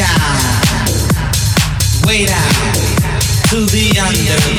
down, way down to the under.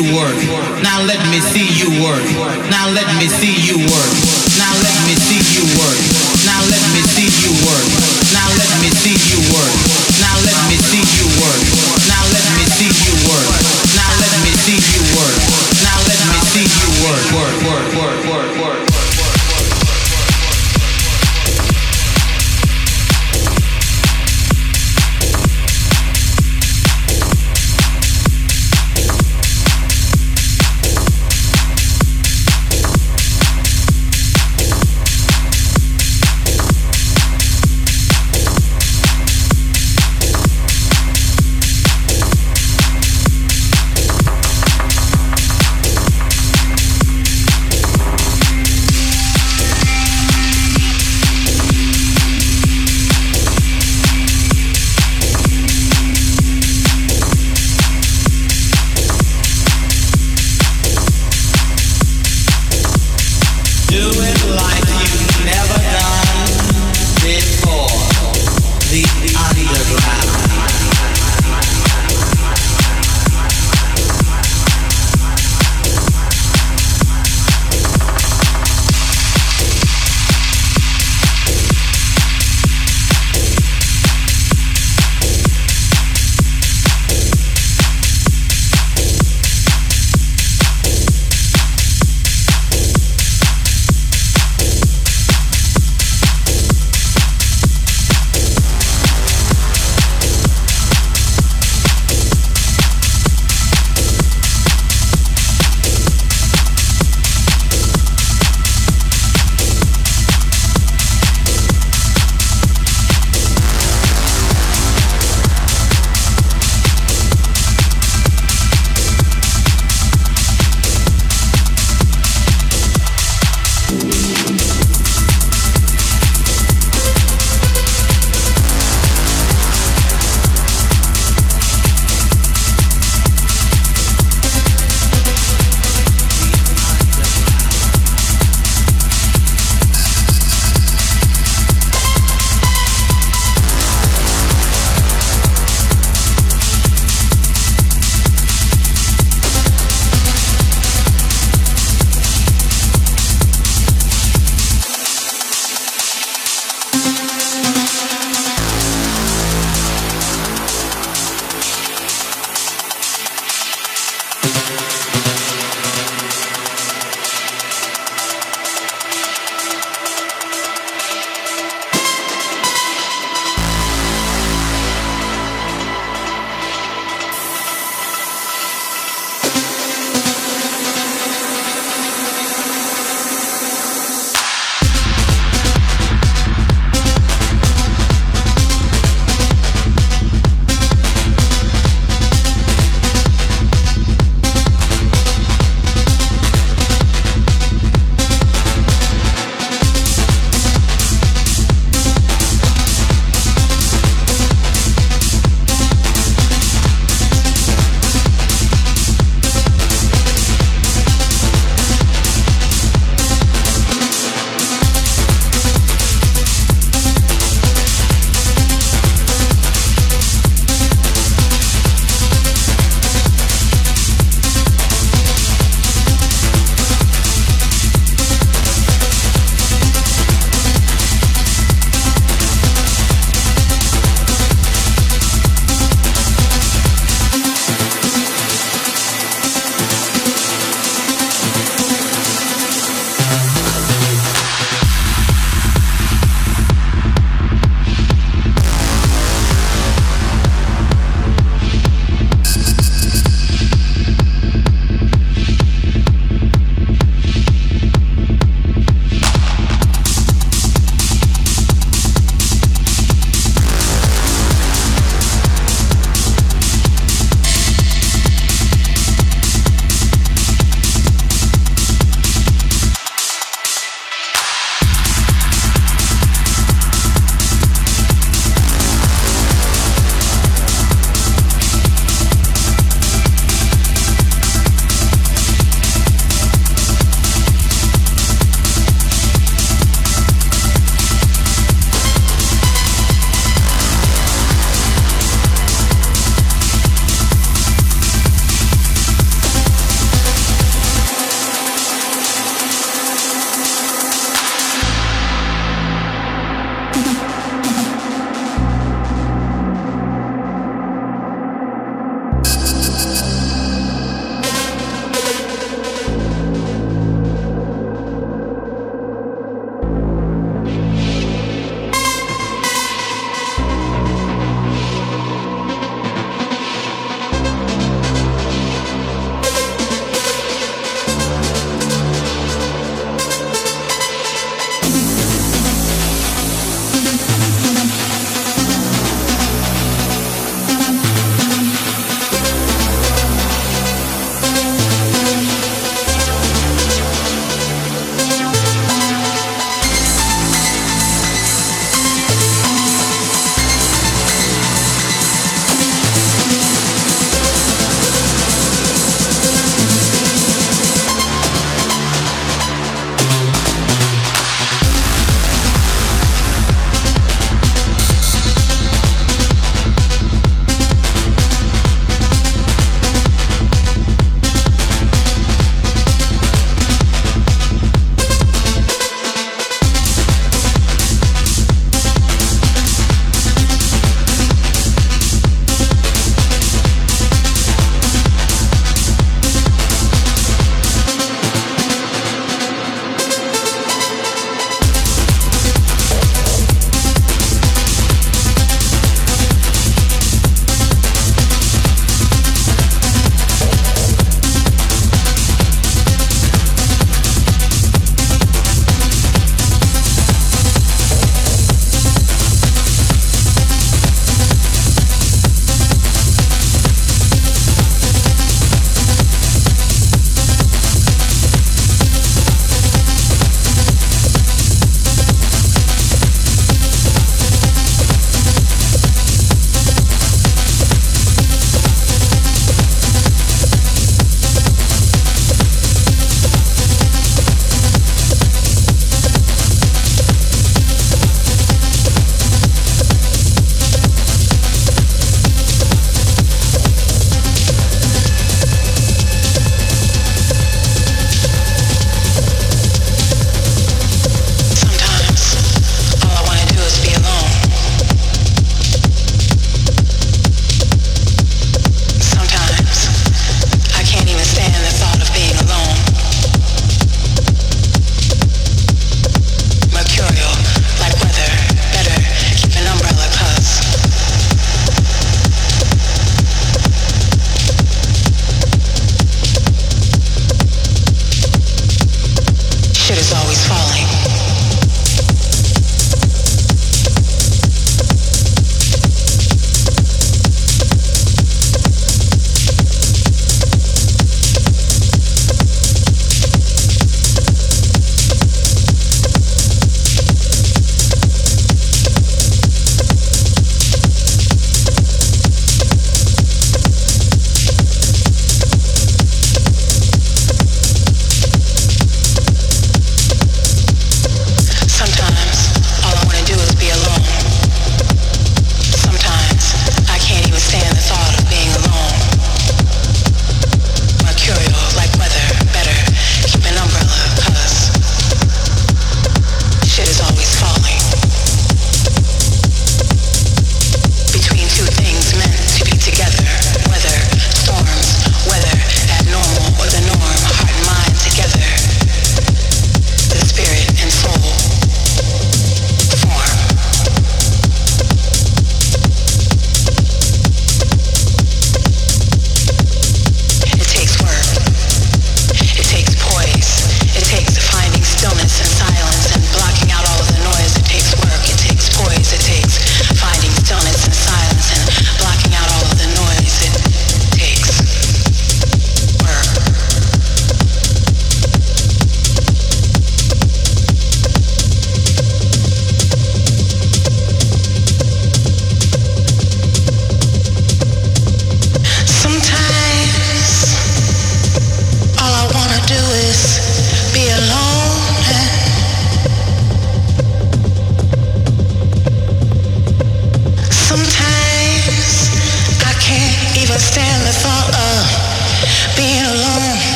you work. Now let me see you work. Now let me see you work. Now let me see you work. Now let me see you work. Now let me see you work. Now let me see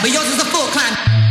but yours is a full climb.